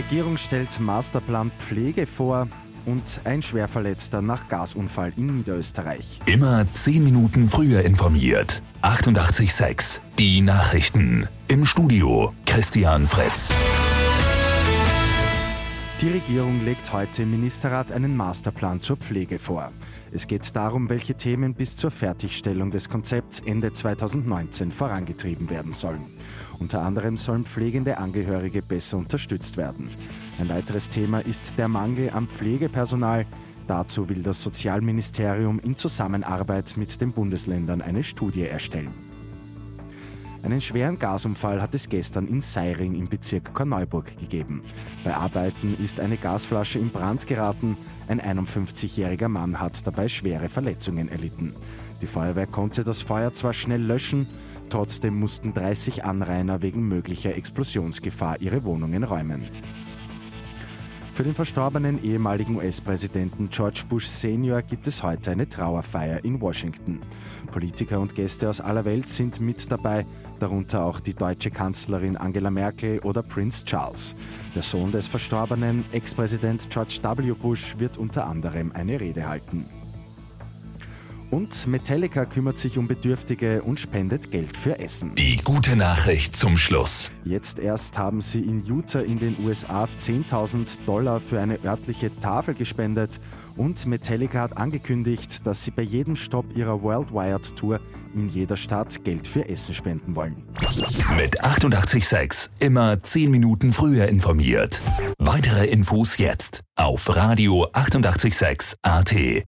Regierung stellt Masterplan Pflege vor und ein Schwerverletzter nach Gasunfall in Niederösterreich. Immer zehn Minuten früher informiert. 88.6 Die Nachrichten. Im Studio Christian Fritz. Die Regierung legt heute im Ministerrat einen Masterplan zur Pflege vor. Es geht darum, welche Themen bis zur Fertigstellung des Konzepts Ende 2019 vorangetrieben werden sollen. Unter anderem sollen pflegende Angehörige besser unterstützt werden. Ein weiteres Thema ist der Mangel an Pflegepersonal. Dazu will das Sozialministerium in Zusammenarbeit mit den Bundesländern eine Studie erstellen. Einen schweren Gasunfall hat es gestern in Seiring im Bezirk Korneuburg gegeben. Bei Arbeiten ist eine Gasflasche in Brand geraten. Ein 51-jähriger Mann hat dabei schwere Verletzungen erlitten. Die Feuerwehr konnte das Feuer zwar schnell löschen, trotzdem mussten 30 Anrainer wegen möglicher Explosionsgefahr ihre Wohnungen räumen. Für den verstorbenen ehemaligen US-Präsidenten George Bush Senior gibt es heute eine Trauerfeier in Washington. Politiker und Gäste aus aller Welt sind mit dabei, darunter auch die deutsche Kanzlerin Angela Merkel oder Prince Charles. Der Sohn des verstorbenen Ex-Präsident George W. Bush wird unter anderem eine Rede halten. Und Metallica kümmert sich um Bedürftige und spendet Geld für Essen. Die gute Nachricht zum Schluss. Jetzt erst haben sie in Utah in den USA 10.000 Dollar für eine örtliche Tafel gespendet und Metallica hat angekündigt, dass sie bei jedem Stopp ihrer Worldwide Tour in jeder Stadt Geld für Essen spenden wollen. Mit 886 immer 10 Minuten früher informiert. Weitere Infos jetzt auf Radio 886 AT.